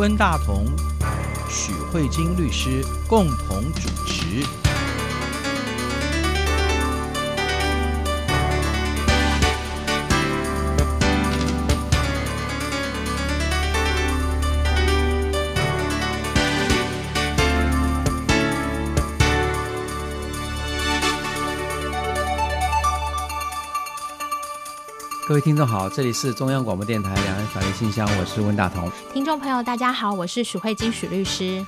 温大同、许慧晶律师共同主持。各位听众好，这里是中央广播电台两岸法律信箱，我是温大同。听众朋友大家好，我是许慧金许律师。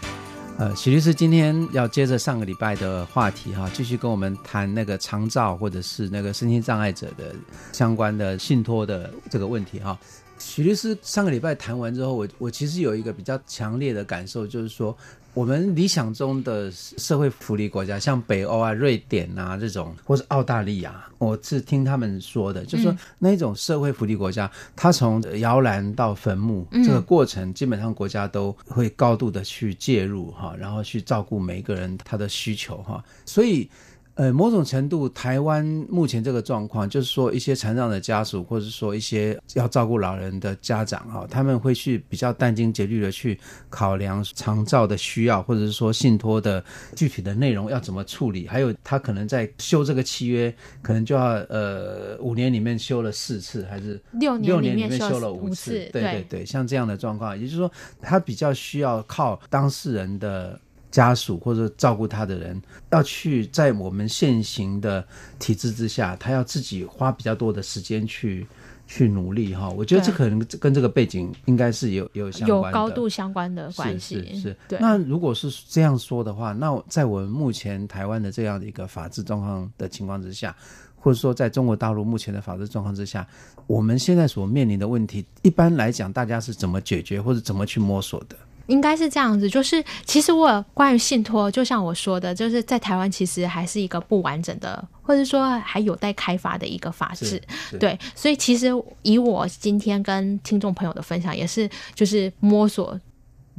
呃，许律师今天要接着上个礼拜的话题哈，继续跟我们谈那个长照或者是那个身心障碍者的相关的信托的这个问题哈。许律师上个礼拜谈完之后，我我其实有一个比较强烈的感受，就是说。我们理想中的社会福利国家，像北欧啊、瑞典啊这种，或是澳大利亚，我是听他们说的，就是说那种社会福利国家，它从摇篮到坟墓这个过程，基本上国家都会高度的去介入哈，然后去照顾每一个人他的需求哈，所以。呃，某种程度，台湾目前这个状况，就是说一些残障的家属，或者说一些要照顾老人的家长哈，他们会去比较殚精竭虑的去考量长照的需要，或者是说信托的具体的内容要怎么处理，还有他可能在修这个契约，可能就要呃五年里面修了四次，还是六年里面修了五次，对对对，像这样的状况，也就是说，他比较需要靠当事人的。家属或者照顾他的人要去在我们现行的体制之下，他要自己花比较多的时间去去努力哈。我觉得这可能跟这个背景应该是有有相关的，有高度相关的关系。是是是，对。那如果是这样说的话，那在我们目前台湾的这样的一个法治状况的情况之下，或者说在中国大陆目前的法治状况之下，我们现在所面临的问题，一般来讲，大家是怎么解决或者怎么去摸索的？应该是这样子，就是其实我有关于信托，就像我说的，就是在台湾其实还是一个不完整的，或者说还有待开发的一个法制。对，所以其实以我今天跟听众朋友的分享，也是就是摸索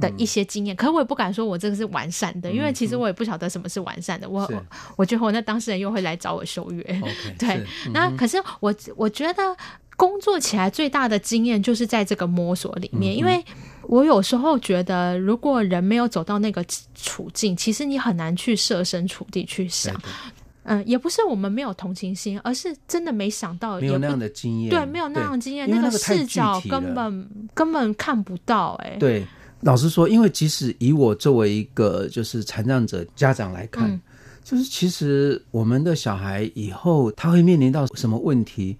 的一些经验。嗯、可是我也不敢说我这个是完善的，因为其实我也不晓得什么是完善的。我我我觉得我那当事人又会来找我修约。对，嗯、那可是我我觉得。工作起来最大的经验就是在这个摸索里面，因为我有时候觉得，如果人没有走到那个处境，其实你很难去设身处地去想。嗯，也不是我们没有同情心，而是真的没想到，没有那样的经验，对，没有那样的经验，那个视角根本根本看不到。哎，对，老实说，因为即使以我作为一个就是残障者家长来看，嗯，就是其实我们的小孩以后他会面临到什么问题？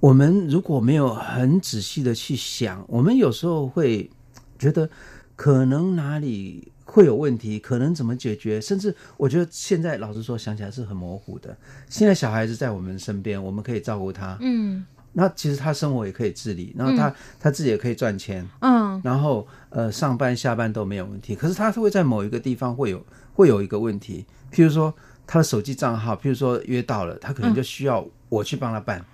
我们如果没有很仔细的去想，我们有时候会觉得可能哪里会有问题，可能怎么解决，甚至我觉得现在老实说想起来是很模糊的。现在小孩子在我们身边，我们可以照顾他，嗯，那其实他生活也可以自理，然后他、嗯、他自己也可以赚钱，嗯，然后呃上班下班都没有问题。可是他会在某一个地方会有会有一个问题，譬如说他的手机账号，譬如说约到了，他可能就需要我去帮他办。嗯，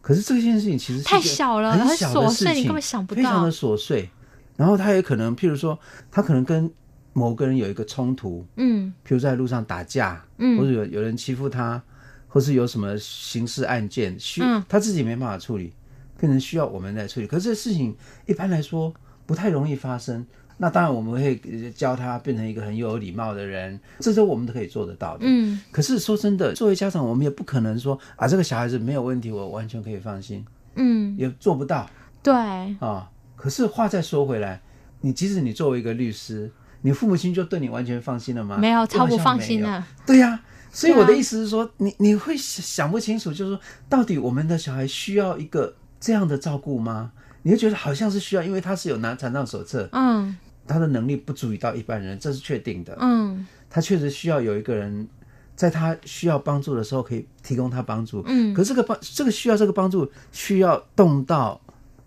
可是这件事情其实是太小了，很琐碎，你根本想不到，非常的琐碎。然后他也可能，譬如说，他可能跟某个人有一个冲突，嗯，譬如在路上打架，嗯，或者有有人欺负他，或是有什么刑事案件需他自己没办法处理，可能需要我们来处理。可是这事情一般来说不太容易发生。那当然，我们会教他变成一个很有礼貌的人，这是我们都可以做得到的。嗯，可是说真的，作为家长，我们也不可能说啊，这个小孩子没有问题，我完全可以放心。嗯，也做不到。对。啊，可是话再说回来，你即使你作为一个律师，你父母亲就对你完全放心了吗？没有，超不放心了。对呀，所以我的意思是说，你你会想不清楚，就是说，到底我们的小孩需要一个这样的照顾吗？你会觉得好像是需要，因为他是有拿残障手册。嗯。他的能力不足以到一般人，这是确定的。嗯，他确实需要有一个人，在他需要帮助的时候可以提供他帮助。嗯，可是这个帮这个需要这个帮助需要动到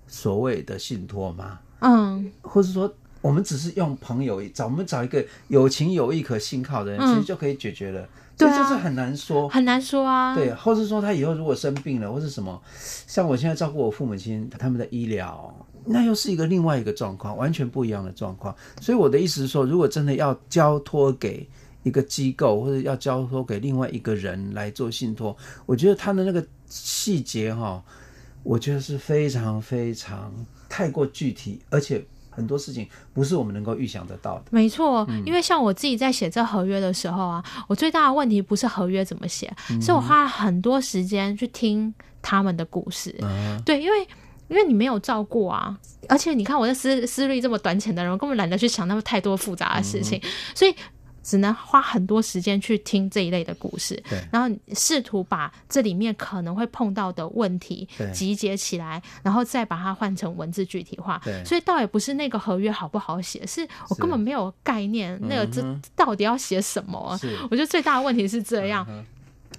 所谓的信托吗？嗯，或者说我们只是用朋友找我们找一个有情有义可信靠的人，嗯、其实就可以解决了。对、啊，就是很难说，很难说啊。对，或是说他以后如果生病了，或是什么，像我现在照顾我父母亲他们的医疗。那又是一个另外一个状况，完全不一样的状况。所以我的意思是说，如果真的要交托给一个机构，或者要交托给另外一个人来做信托，我觉得他的那个细节哈，我觉得是非常非常太过具体，而且很多事情不是我们能够预想得到的。没错，因为像我自己在写这合约的时候啊，我最大的问题不是合约怎么写，嗯、是我花了很多时间去听他们的故事。嗯、对，因为因为你没有照顾啊，而且你看我的思思虑这么短浅的人，我根本懒得去想那么太多复杂的事情，嗯、所以。只能花很多时间去听这一类的故事，然后试图把这里面可能会碰到的问题集结起来，然后再把它换成文字具体化。所以倒也不是那个合约好不好写，是我根本没有概念，那个这到底要写什么？我觉得最大的问题是这样。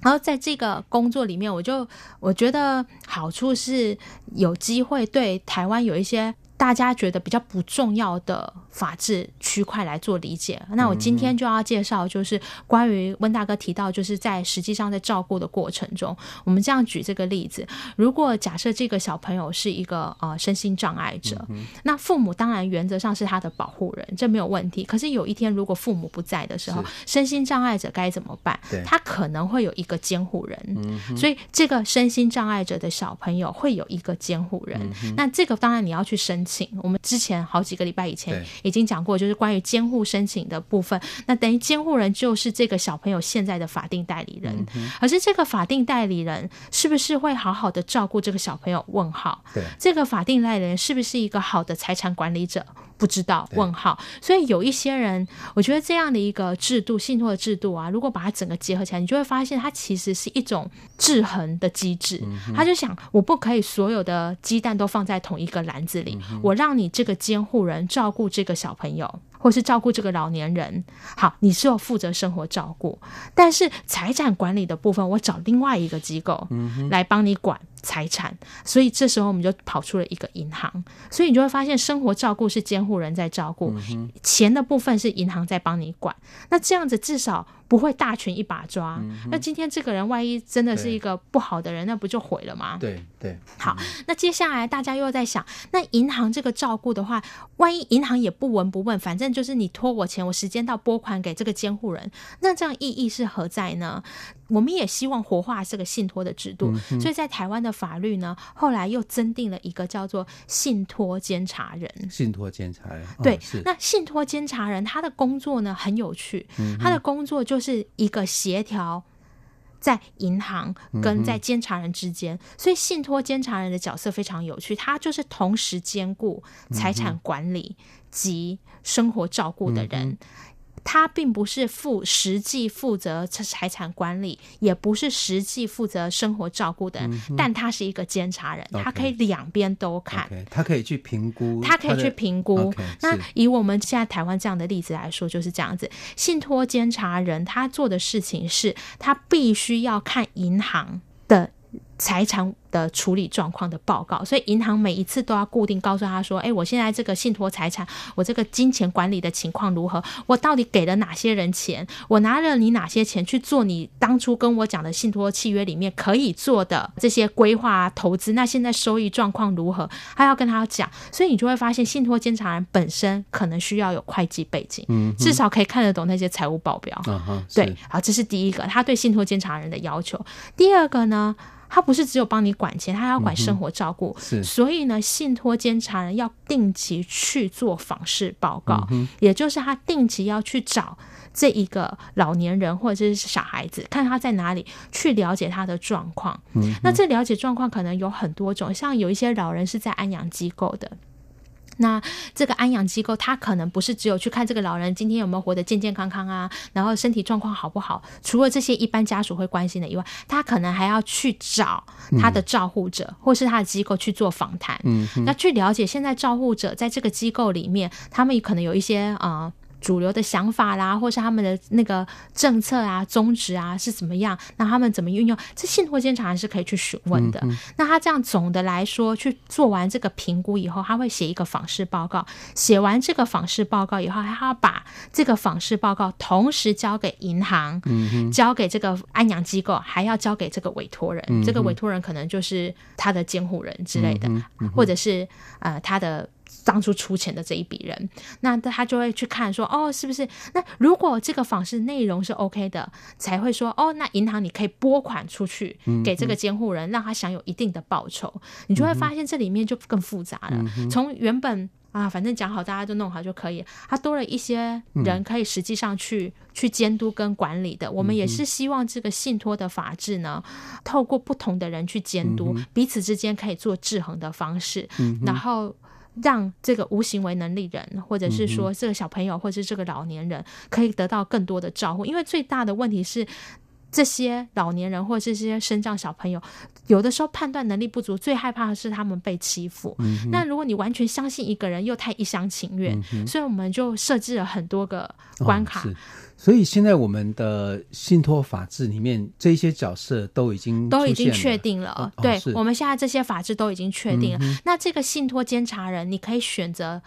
然后在这个工作里面，我就我觉得好处是有机会对台湾有一些。大家觉得比较不重要的法治区块来做理解，那我今天就要介绍，就是关于温大哥提到，就是在实际上在照顾的过程中，我们这样举这个例子：如果假设这个小朋友是一个呃身心障碍者，那父母当然原则上是他的保护人，这没有问题。可是有一天如果父母不在的时候，身心障碍者该怎么办？他可能会有一个监护人，所以这个身心障碍者的小朋友会有一个监护人。那这个当然你要去申请。我们之前好几个礼拜以前已经讲过，就是关于监护申请的部分。那等于监护人就是这个小朋友现在的法定代理人，而是这个法定代理人是不是会好好的照顾这个小朋友？问号。对，这个法定代理人是不是一个好的财产管理者？不知道？问号。所以有一些人，我觉得这样的一个制度，信托的制度啊，如果把它整个结合起来，你就会发现它其实是一种制衡的机制。他就想，我不可以所有的鸡蛋都放在同一个篮子里。我让你这个监护人照顾这个小朋友，或是照顾这个老年人，好，你是要负责生活照顾，但是财产管理的部分，我找另外一个机构来帮你管财产。所以这时候我们就跑出了一个银行，所以你就会发现，生活照顾是监护人在照顾，钱的部分是银行在帮你管。那这样子至少。不会大权一把抓。嗯、那今天这个人万一真的是一个不好的人，那不就毁了吗？对对。好，那接下来大家又在想，那银行这个照顾的话，万一银行也不闻不问，反正就是你拖我钱，我时间到拨款给这个监护人，那这样意义是何在呢？我们也希望活化这个信托的制度，嗯、所以在台湾的法律呢，后来又增订了一个叫做信托监察人。信托监察人，对，哦、那信托监察人他的工作呢很有趣，嗯、他的工作就是一个协调在银行跟在监察人之间，嗯、所以信托监察人的角色非常有趣，他就是同时兼顾财产管理及生活照顾的人。嗯他并不是负实际负责财产管理，也不是实际负责生活照顾的人，嗯、但他是一个监察人，okay, 他可以两边都看，okay, 他可以去评估，他可以去评估。Okay, 那以我们现在台湾这样的例子来说，就是这样子。信托监察人他做的事情是，他必须要看银行的财产的处理状况的报告，所以银行每一次都要固定告诉他说：“哎，我现在这个信托财产，我这个金钱管理的情况如何？我到底给了哪些人钱？我拿了你哪些钱去做你当初跟我讲的信托契约里面可以做的这些规划啊、投资？那现在收益状况如何？他要跟他讲，所以你就会发现，信托监察人本身可能需要有会计背景，嗯，至少可以看得懂那些财务报表。嗯，对，好，这是第一个，他对信托监察人的要求。第二个呢？他不是只有帮你管钱，他要管生活照顾。嗯、是，所以呢，信托监察人要定期去做访视报告，嗯、也就是他定期要去找这一个老年人或者是小孩子，看他在哪里，去了解他的状况。嗯、那这了解状况可能有很多种，像有一些老人是在安养机构的。那这个安养机构，他可能不是只有去看这个老人今天有没有活得健健康康啊，然后身体状况好不好。除了这些一般家属会关心的以外，他可能还要去找他的照护者，嗯、或是他的机构去做访谈，嗯，那去了解现在照护者在这个机构里面，他们可能有一些啊。呃主流的想法啦，或是他们的那个政策啊、宗旨啊是怎么样？那他们怎么运用？这信托监察还是可以去询问的。嗯嗯、那他这样总的来说去做完这个评估以后，他会写一个访视报告。写完这个访视报告以后，他要把这个访视报告同时交给银行，嗯、交给这个安养机构，还要交给这个委托人。嗯、这个委托人可能就是他的监护人之类的，或者是呃他的。当初出钱的这一笔人，那他就会去看说，哦，是不是？那如果这个访视内容是 OK 的，才会说，哦，那银行你可以拨款出去给这个监护人，嗯、让他享有一定的报酬。嗯、你就会发现这里面就更复杂了。从、嗯、原本啊，反正讲好，大家都弄好就可以。它多了一些人可以实际上去、嗯、去监督跟管理的。我们也是希望这个信托的法制呢，透过不同的人去监督，嗯、彼此之间可以做制衡的方式，嗯、然后让这个无行为能力人，或者是说这个小朋友，或者是这个老年人，可以得到更多的照顾。因为最大的问题是。这些老年人或者这些身障小朋友，有的时候判断能力不足，最害怕的是他们被欺负。嗯、那如果你完全相信一个人，又太一厢情愿，嗯、所以我们就设置了很多个关卡。哦、所以现在我们的信托法制里面，这些角色都已经都已经确定了。哦、对，我们现在这些法制都已经确定了。嗯、那这个信托监察人，你可以选择。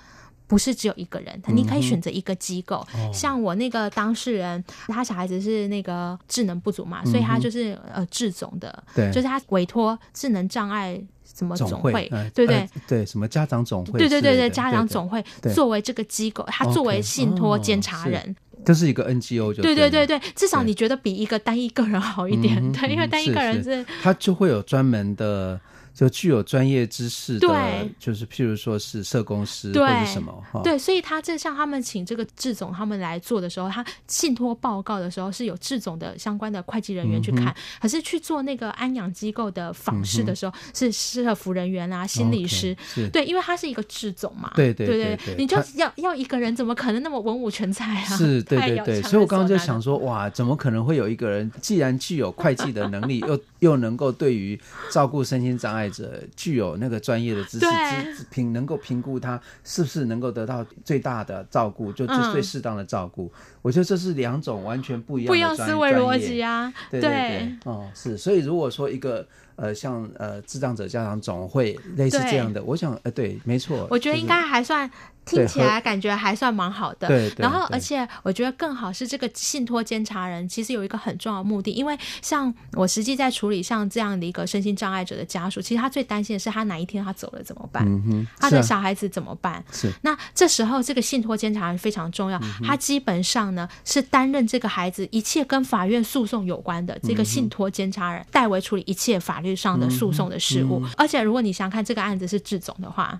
不是只有一个人，你可以选择一个机构。嗯、像我那个当事人，他小孩子是那个智能不足嘛，嗯、所以他就是呃智总的，对，就是他委托智能障碍什么总会，对对、呃、对，什么家长总会，对对对对，家长总会作为这个机构，他作为信托监察人，这是一个 NGO 就对对对对，至少你觉得比一个单一个人好一点，对，因为单一个人是他就会有专门的。就具有专业知识的，对。就是譬如说是社工师或者什么，对，对，所以他这像他们请这个智总他们来做的时候，他信托报告的时候是有智总的相关的会计人员去看，嗯、可是去做那个安养机构的访视的时候，是社服人员啊、心理师，okay, 对，因为他是一个智总嘛，对对对对，对，你就要要一个人，怎么可能那么文武全才啊？是，对 对对，所以我刚刚就想说，哇，怎么可能会有一个人，既然具有会计的能力，又又能够对于照顾身心障碍者具有有那个专业的知识，对评能够评估他是不是能够得到最大的照顾，就最最适当的照顾。嗯、我觉得这是两种完全不一样的不一样思维逻辑啊！对对对，对哦，是。所以如果说一个呃，像呃智障者家长总会类似这样的，我想呃，对，没错，我觉得应该还算。听起来感觉还算蛮好的，对。然后，而且我觉得更好是这个信托监察人，其实有一个很重要的目的，因为像我实际在处理像这样的一个身心障碍者的家属，其实他最担心的是他哪一天他走了怎么办？他的小孩子怎么办？是。那这时候这个信托监察人非常重要，他基本上呢是担任这个孩子一切跟法院诉讼有关的这个信托监察人，代为处理一切法律上的诉讼的事务。而且，如果你想看这个案子是志总的话，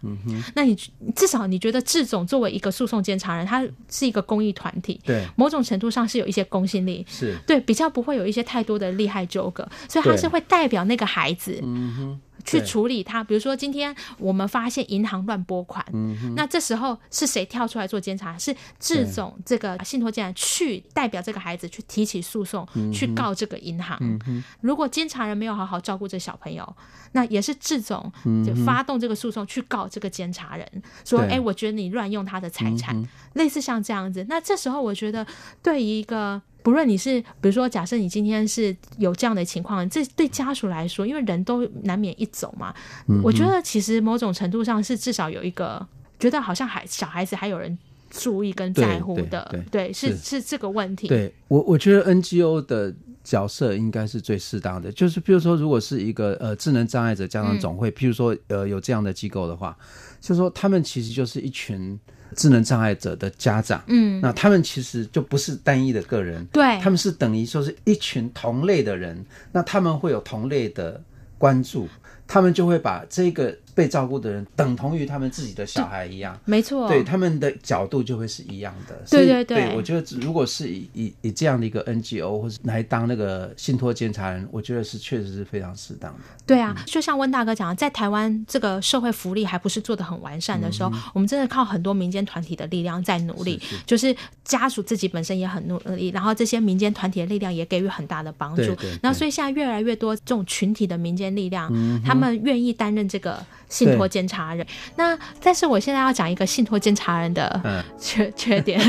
那你至少你觉得。志总作为一个诉讼监察人，他是一个公益团体，对，某种程度上是有一些公信力，是对，比较不会有一些太多的利害纠葛，所以他是会代表那个孩子，嗯哼。去处理他，比如说今天我们发现银行乱拨款，嗯、那这时候是谁跳出来做监察？是智总这个信托监去代表这个孩子去提起诉讼，嗯、去告这个银行。嗯、如果监察人没有好好照顾这小朋友，那也是智总就发动这个诉讼去告这个监察人，嗯、说：“哎对，我觉得你乱用他的财产，嗯、类似像这样子。”那这时候我觉得，对于一个。不论你是，比如说，假设你今天是有这样的情况，这对家属来说，因为人都难免一走嘛，我觉得其实某种程度上是至少有一个觉得好像还小孩子还有人注意跟在乎的，对，对，对，对，是是，是这个问题。对我，我觉得 NGO 的角色应该是最适当的，就是比如说，如果是一个呃智能障碍者家长总会，嗯、譬如说呃有这样的机构的话，就是说他们其实就是一群。智能障碍者的家长，嗯，那他们其实就不是单一的个人，对，他们是等于说是一群同类的人，那他们会有同类的关注，他们就会把这个。被照顾的人等同于他们自己的小孩一样，没错，对他们的角度就会是一样的。对对对，对，我觉得如果是以以以这样的一个 NGO 或者来当那个信托监察人，我觉得是确实是非常适当的。对啊，嗯、就像温大哥讲的，在台湾这个社会福利还不是做的很完善的时候，嗯、我们真的靠很多民间团体的力量在努力，是是就是家属自己本身也很努力，然后这些民间团体的力量也给予很大的帮助。对对对，然后所以现在越来越多这种群体的民间力量，嗯、他们愿意担任这个。信托监察人，那但是我现在要讲一个信托监察人的缺、嗯、缺点。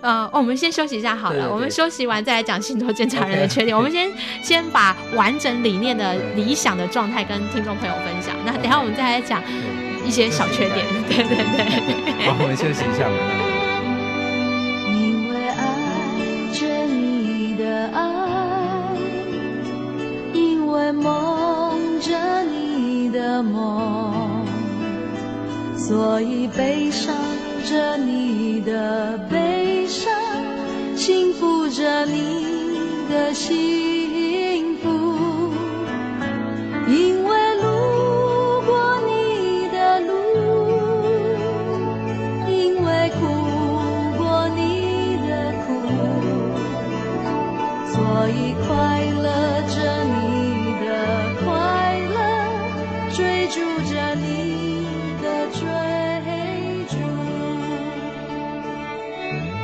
呃，我们先休息一下好了，对对对，我们休息完再来讲信托监察人的缺点。Okay. 我们先先把完整理念的理想的状态跟听众朋友分享。那等下我们再来讲一些小缺点。对对对。好，我们休息一下。因为爱着你的爱，因为梦。的梦，所以悲伤着你的悲伤，幸福着你的心。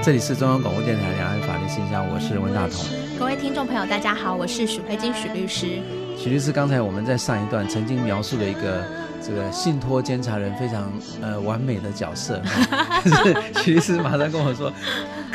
这里是中央广播电台两岸法律信箱，我是温大同。各位听众朋友，大家好，我是许慧金许律师。许律师，刚才我们在上一段曾经描述了一个。这个信托监察人非常呃完美的角色，许律师马上跟我说，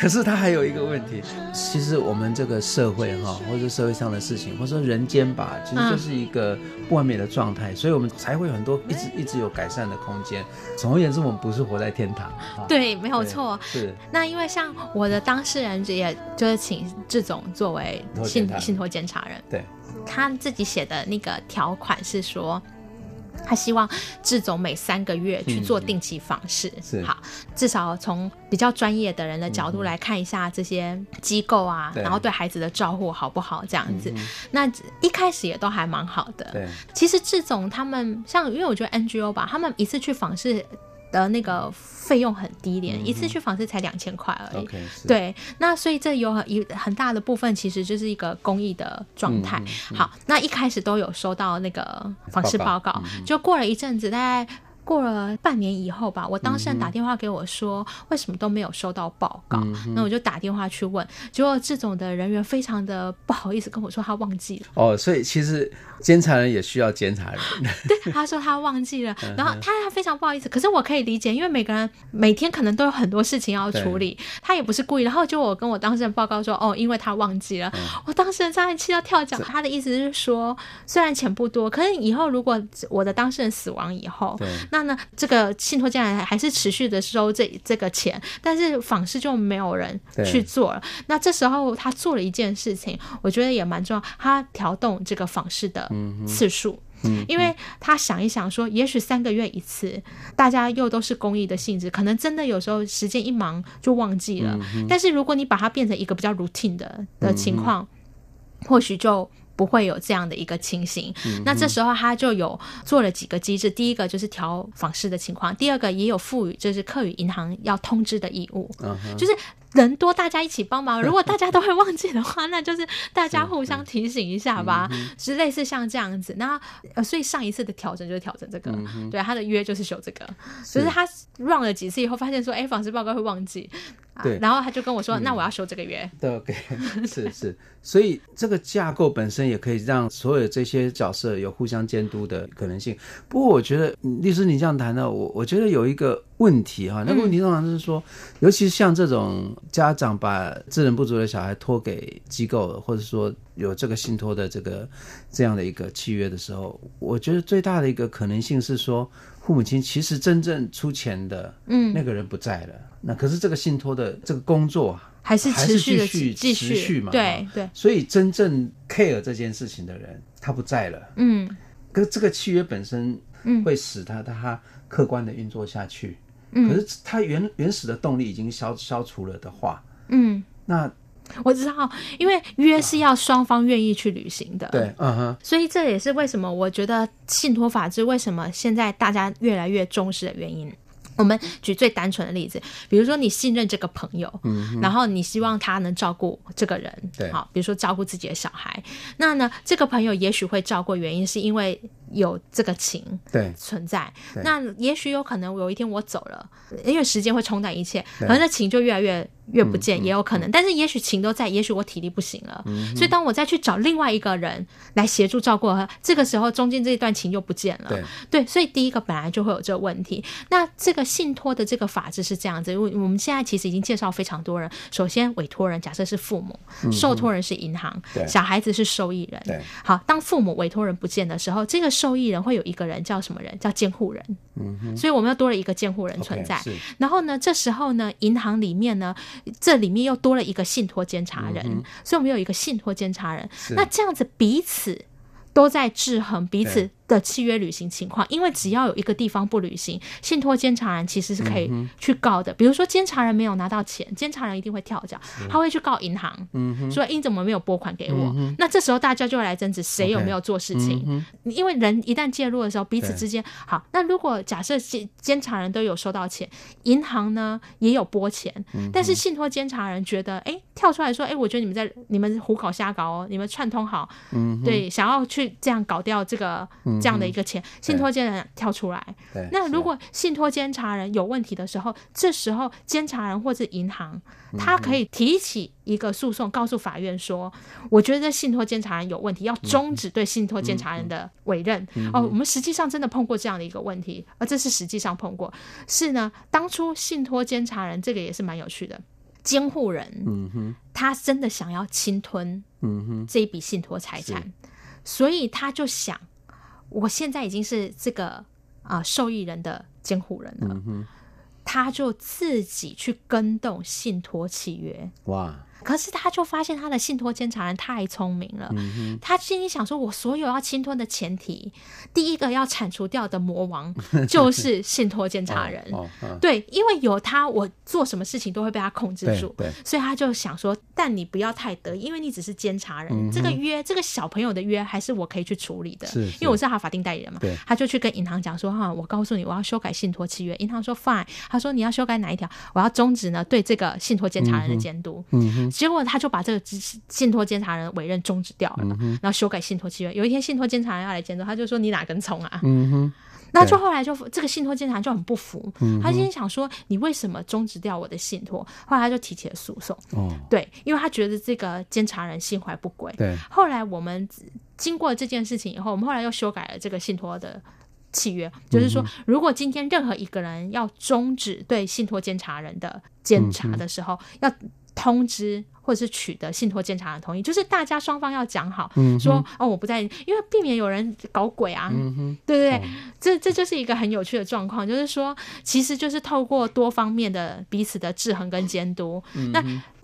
可是他还有一个问题，其实我们这个社会哈，或者社会上的事情，或者说人间吧，其实就是一个不完美的状态，所以我们才会有很多一直一直有改善的空间。总而言之，我们不是活在天堂。对，没有错。是。那因为像我的当事人，也就是请志总作为信信托监察人，对，他自己写的那个条款是说。他希望志总每三个月去做定期访视，嗯、是好，至少从比较专业的人的角度来看一下这些机构啊，嗯、然后对孩子的照顾好不好这样子。嗯、那一开始也都还蛮好的。对，其实志总他们像，因为我觉得 NGO 吧，他们一次去访视。的那个费用很低廉，嗯、一次去访视才两千块而已。Okay, 对，那所以这有很一很大的部分，其实就是一个公益的状态。好，那一开始都有收到那个访视报告，就过了一阵子，大概。过了半年以后吧，我当事人打电话给我说，为什么都没有收到报告？嗯、那我就打电话去问，结果这种的人员非常的不好意思跟我说他忘记了。哦，所以其实监察人也需要监察人。对，他说他忘记了，然后他他非常不好意思，可是我可以理解，因为每个人每天可能都有很多事情要处理，他也不是故意。然后就我跟我当事人报告说，哦，因为他忘记了。嗯、我当事人差点气到跳脚，他的意思是说，虽然钱不多，可是以后如果我的当事人死亡以后，对那呢，这个信托竟然还是持续的收这这个钱，但是访视就没有人去做了。那这时候他做了一件事情，我觉得也蛮重要，他调动这个访视的次数，因为他想一想说，也许三个月一次，大家又都是公益的性质，可能真的有时候时间一忙就忘记了。但是如果你把它变成一个比较 routine 的的情况，嗯、或许就。不会有这样的一个情形，嗯、那这时候他就有做了几个机制，第一个就是调访视的情况，第二个也有赋予就是客语银行要通知的义务，嗯、就是。人多，大家一起帮忙。如果大家都会忘记的话，那就是大家互相提醒一下吧，是类似像这样子。那呃，所以上一次的调整就是调整这个，嗯、对，他的约就是修这个。是就是他 run 了几次以后，发现说，哎，访视报告会忘记，对，然后他就跟我说，嗯、那我要修这个约。对，OK，是是，所以这个架构本身也可以让所有这些角色有互相监督的可能性。不过我觉得律师你这样谈呢，我我觉得有一个。问题哈，那个问题通常是说，嗯、尤其像这种家长把智能不足的小孩托给机构，或者说有这个信托的这个这样的一个契约的时候，我觉得最大的一个可能性是说，父母亲其实真正出钱的，嗯，那个人不在了，嗯、那可是这个信托的这个工作还是持续的继续继续嘛，对对，所以真正 care 这件事情的人他不在了，嗯，可这个契约本身嗯。会使他他客观的运作下去。可是它原原始的动力已经消消除了的话，嗯，那我知道，因为约是要双方愿意去履行的，对，嗯哼，所以这也是为什么我觉得信托法制为什么现在大家越来越重视的原因。我们举最单纯的例子，比如说你信任这个朋友，嗯，然后你希望他能照顾这个人，对，好，比如说照顾自己的小孩，那呢，这个朋友也许会照顾，原因是因为有这个情对存在，对那也许有可能有一天我走了，因为时间会冲淡一切，可能那情就越来越。越不见也有可能，但是也许情都在，也许我体力不行了，所以当我再去找另外一个人来协助照顾他，这个时候中间这一段情就不见了。对，对，所以第一个本来就会有这个问题。那这个信托的这个法制是这样子，因为我们现在其实已经介绍非常多人。首先，委托人假设是父母，受托人是银行，小孩子是受益人。好，当父母委托人不见的时候，这个受益人会有一个人叫什么人？叫监护人。嗯哼，所以我们又多了一个监护人存在。然后呢，这时候呢，银行里面呢。这里面又多了一个信托监察人，嗯、所以我们有一个信托监察人。那这样子彼此都在制衡彼此的契约履行情况，因为只要有一个地方不履行，信托监察人其实是可以去告的。比如说监察人没有拿到钱，监察人一定会跳脚，他会去告银行，说你怎么没有拨款给我？那这时候大家就会来争执谁有没有做事情，因为人一旦介入的时候，彼此之间好。那如果假设监监察人都有收到钱，银行呢也有拨钱，但是信托监察人觉得，哎，跳出来说，哎，我觉得你们在你们胡搞瞎搞哦，你们串通好，对，想要去这样搞掉这个。这样的一个钱，信托监察人跳出来。对，那如果信托监察人有问题的时候，这时候监察人或者银行，他可以提起一个诉讼，告诉法院说，我觉得信托监察人有问题，要终止对信托监察人的委任。哦，我们实际上真的碰过这样的一个问题，而这是实际上碰过。是呢，当初信托监察人这个也是蛮有趣的。监护人，嗯哼，他真的想要侵吞，嗯哼，这一笔信托财产，所以他就想，我现在已经是这个啊、呃、受益人的监护人了，嗯，他就自己去跟动信托契约，哇。可是他就发现他的信托监察人太聪明了，嗯、他心里想说：“我所有要侵吞的前提，第一个要铲除掉的魔王 就是信托监察人。哦哦”对，因为有他，我做什么事情都会被他控制住。所以他就想说：“但你不要太得意，因为你只是监察人，嗯、这个约，这个小朋友的约还是我可以去处理的，是是因为我是他法定代理人嘛。”他就去跟银行讲说：“哈，我告诉你，我要修改信托契约。”银行说：“Fine。”他说：“你要修改哪一条？我要终止呢对这个信托监察人的监督。嗯”嗯结果他就把这个信托监察人委任终止掉了，嗯、然后修改信托契约。有一天信托监察人要来监督，他就说：“你哪根葱啊？”嗯哼，那就后来就这个信托监察就很不服，嗯、他心想说：“你为什么终止掉我的信托？”后来他就提起了诉讼。哦，对，因为他觉得这个监察人心怀不轨。对，后来我们经过这件事情以后，我们后来又修改了这个信托的契约，就是说，如果今天任何一个人要终止对信托监察人的监察的时候，嗯、要通知。或者是取得信托监察人同意，就是大家双方要讲好，嗯、说哦，我不在，因为避免有人搞鬼啊，嗯、对不对？嗯、这这就是一个很有趣的状况，就是说，其实就是透过多方面的彼此的制衡跟监督，嗯、那。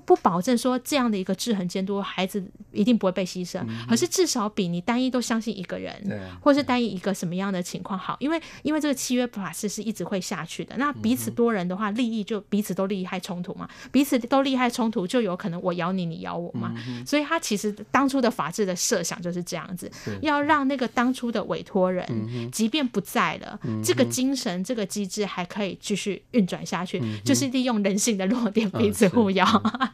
不保证说这样的一个制衡监督，孩子一定不会被牺牲，嗯、而是至少比你单一都相信一个人，啊、或是单一一个什么样的情况好。因为因为这个契约法是是一直会下去的。那彼此多人的话，利益就彼此都利害冲突嘛，彼此都利害冲突，就有可能我咬你，你咬我嘛。嗯、所以他其实当初的法治的设想就是这样子，要让那个当初的委托人，嗯、即便不在了，嗯、这个精神这个机制还可以继续运转下去，嗯、就是利用人性的弱点彼此互咬。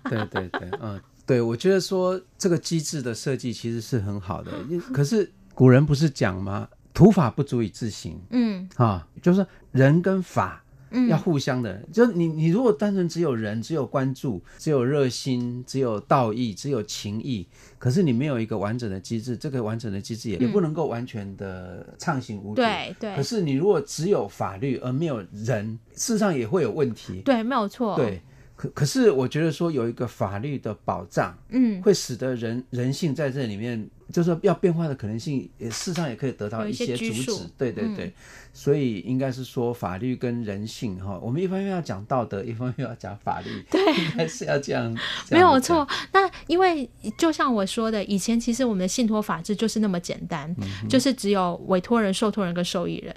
嗯对对对，嗯，对，我觉得说这个机制的设计其实是很好的。可是古人不是讲吗？土法不足以自行。嗯，啊，就是人跟法要互相的。嗯、就你你如果单纯只有人，只有关注，只有热心，只有道义，只有情义，可是你没有一个完整的机制，这个完整的机制也也不能够完全的畅行无阻。对对。可是你如果只有法律而没有人，事实上也会有问题。对，没有错。对。可可是，我觉得说有一个法律的保障，嗯，会使得人人性在这里面。就是说要变化的可能性，也事实上也可以得到一些阻止。对对对，嗯、所以应该是说法律跟人性哈，我们一方面要讲道德，一方面要讲法律，对，应该是要这样。这样没有错。那因为就像我说的，以前其实我们的信托法制就是那么简单，嗯、就是只有委托人、受托人跟受益人。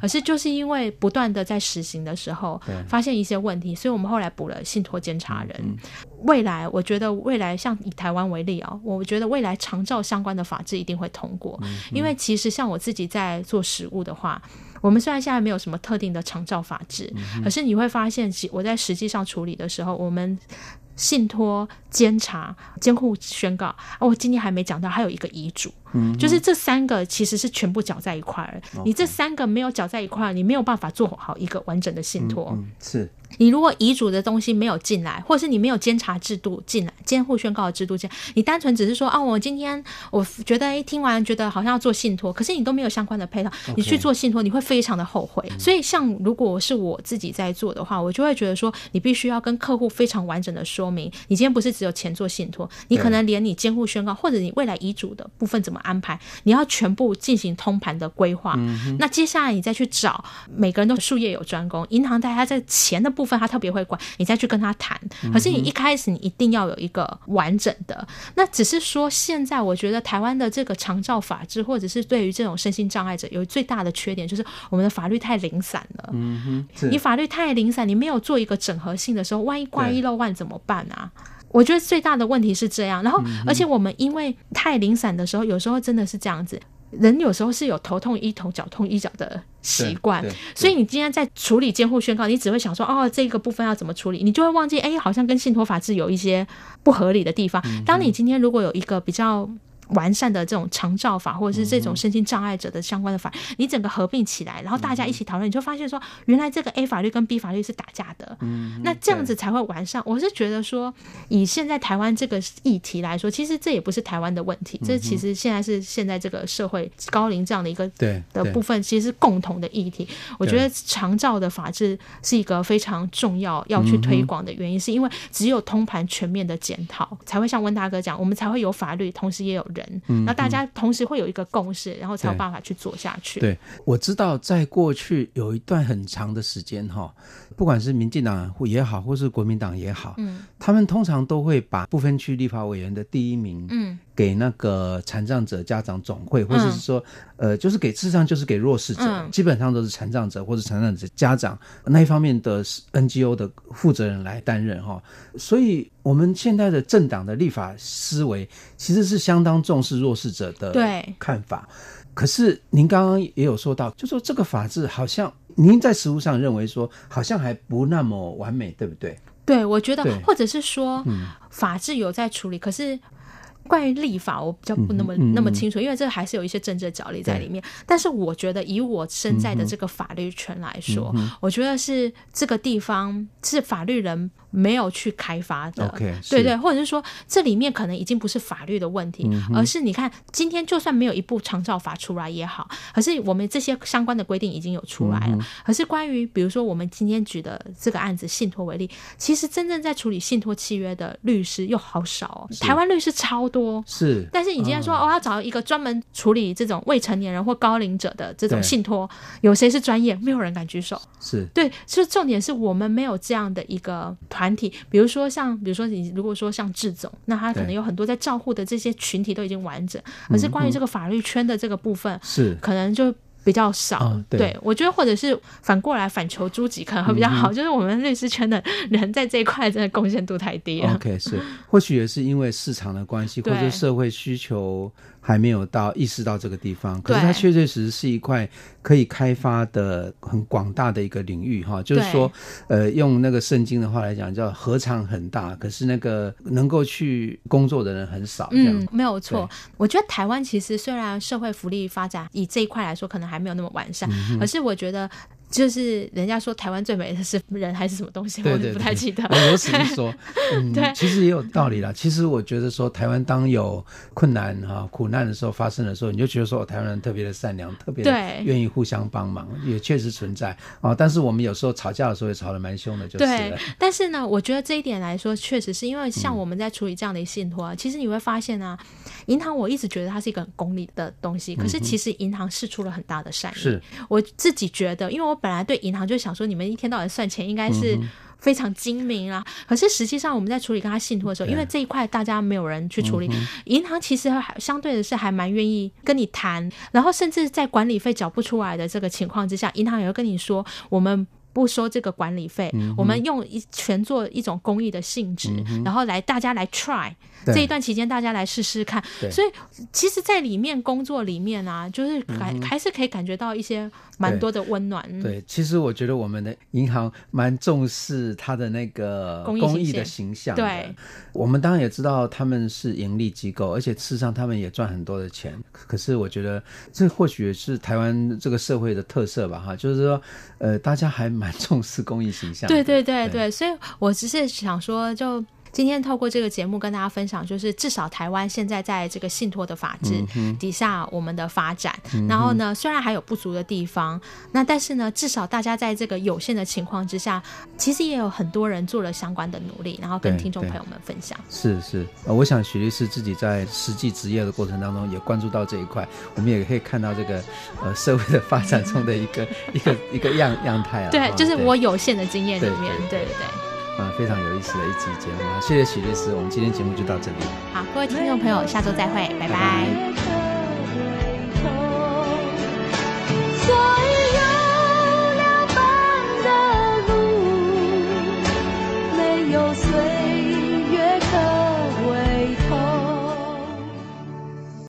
可是就是因为不断的在实行的时候，对发现一些问题，所以我们后来补了信托监察人。嗯、未来我觉得未来像以台湾为例啊，我觉得未来长照相关。的法制一定会通过，因为其实像我自己在做实务的话，我们虽然现在没有什么特定的长照法制，可是你会发现，我在实际上处理的时候，我们信托、监察、监护宣告，我今天还没讲到，还有一个遗嘱，就是这三个其实是全部搅在一块儿，你这三个没有搅在一块儿，你没有办法做好一个完整的信托，是。你如果遗嘱的东西没有进来，或者是你没有监察制度进来，监护宣告的制度进来，你单纯只是说啊，我今天我觉得哎，听完觉得好像要做信托，可是你都没有相关的配套.你去做信托，你会非常的后悔。嗯、所以，像如果是我自己在做的话，我就会觉得说，你必须要跟客户非常完整的说明，你今天不是只有钱做信托，你可能连你监护宣告或者你未来遗嘱的部分怎么安排，你要全部进行通盘的规划。嗯、那接下来你再去找每个人都术业有专攻，银行大家在钱的部分，他特别会管，你再去跟他谈。可是你一开始你一定要有一个完整的。嗯、那只是说，现在我觉得台湾的这个长照法制，或者是对于这种身心障碍者，有最大的缺点就是我们的法律太零散了。嗯哼，你法律太零散，你没有做一个整合性的时候，万一挂一漏万怎么办啊？我觉得最大的问题是这样。然后，而且我们因为太零散的时候，有时候真的是这样子。人有时候是有头痛医头、脚痛医脚的习惯，所以你今天在处理监护宣告，你只会想说哦，这个部分要怎么处理，你就会忘记，哎，好像跟信托法制有一些不合理的地方。嗯、当你今天如果有一个比较完善的这种长照法，或者是这种身心障碍者的相关的法，你整个合并起来，然后大家一起讨论，你就发现说，原来这个 A 法律跟 B 法律是打架的。嗯，那这样子才会完善。我是觉得说，以现在台湾这个议题来说，其实这也不是台湾的问题，这其实现在是现在这个社会高龄这样的一个对的部分，其实是共同的议题。我觉得长照的法治是一个非常重要要去推广的原因，是因为只有通盘全面的检讨，才会像温大哥讲，我们才会有法律，同时也有人，那大家同时会有一个共识，然后才有办法去做下去。对，我知道在过去有一段很长的时间哈，不管是民进党也好，或是国民党也好，嗯，他们通常都会把不分区立法委员的第一名，嗯。给那个残障者家长总会，或者是说，嗯、呃，就是给，事实上就是给弱势者，嗯、基本上都是残障者或者残障者家长那一方面的 NGO 的负责人来担任哈。所以，我们现在的政党的立法思维其实是相当重视弱势者的看法。可是，您刚刚也有说到，就说这个法制好像您在实物上认为说，好像还不那么完美，对不对？对，我觉得，或者是说，嗯、法治有在处理，可是。关于立法，我比较不那么、嗯嗯、那么清楚，因为这还是有一些政治角力在里面。但是我觉得，以我身在的这个法律圈来说，嗯、我觉得是这个地方是法律人。没有去开发的，Okay, 对对，或者是说这里面可能已经不是法律的问题，嗯、而是你看今天就算没有一部长照法出来也好，可是我们这些相关的规定已经有出来了。嗯、可是关于比如说我们今天举的这个案子信托为例，其实真正在处理信托契约的律师又好少哦，台湾律师超多，是。但是你今天说哦、要找一个专门处理这种未成年人或高龄者的这种信托，有谁是专业？没有人敢举手。是对，就重点是我们没有这样的一个。团体，比如说像，比如说你如果说像志总，那他可能有很多在照护的这些群体都已经完整，可是关于这个法律圈的这个部分，是可能就。比较少，哦、对，对我觉得或者是反过来反求诸己可能会比较好，嗯、就是我们律师圈的人在这一块真的贡献度太低了。OK，是，或许也是因为市场的关系，或者社会需求还没有到意识到这个地方。可是它确确实实是一块可以开发的很广大的一个领域哈。就是说，呃，用那个圣经的话来讲，叫禾场很大，可是那个能够去工作的人很少。嗯，没有错。我觉得台湾其实虽然社会福利发展以这一块来说，可能还没有那么完善，嗯、可是我觉得。就是人家说台湾最美的是人还是什么东西，我也不太记得。我有时说，嗯，对其实也有道理啦。其实我觉得说，台湾当有困难哈、苦难的时候发生的时候，你就觉得说，台湾人特别的善良，特别愿意互相帮忙，也确实存在啊。但是我们有时候吵架的时候也吵得蛮凶的，就是。对。但是呢，我觉得这一点来说，确实是因为像我们在处理这样的信托，啊，嗯、其实你会发现啊，银行我一直觉得它是一个很功利的东西，可是其实银行是出了很大的善意。是、嗯、我自己觉得，因为我。本来对银行就想说，你们一天到晚算钱，应该是非常精明啊。嗯、可是实际上，我们在处理跟他信托的时候，因为这一块大家没有人去处理，嗯、银行其实还相对的是还蛮愿意跟你谈，然后甚至在管理费缴不出来的这个情况之下，银行也会跟你说，我们不收这个管理费，嗯、我们用一全做一种公益的性质，嗯、然后来大家来 try。这一段期间，大家来试试看。所以，其实，在里面工作里面啊，就是还、嗯、还是可以感觉到一些蛮多的温暖对。对，其实我觉得我们的银行蛮重视它的那个公益的形象。对，我们当然也知道他们是盈利机构，而且事实上他们也赚很多的钱。可是，我觉得这或许是台湾这个社会的特色吧，哈，就是说，呃，大家还蛮重视公益形象。对对对对，对所以我只是想说，就。今天透过这个节目跟大家分享，就是至少台湾现在在这个信托的法制底下，我们的发展。嗯、然后呢，虽然还有不足的地方，那但是呢，至少大家在这个有限的情况之下，其实也有很多人做了相关的努力，然后跟听众朋友们分享。是是，呃，我想许律师自己在实际执业的过程当中也关注到这一块，我们也可以看到这个呃社会的发展中的一个一个一个样样态啊。对，就是我有限的经验里面，对对对。对对对啊非常有意思的一期节目谢谢许律师我们今天节目就到这里。好各位听众朋友下周再会拜拜。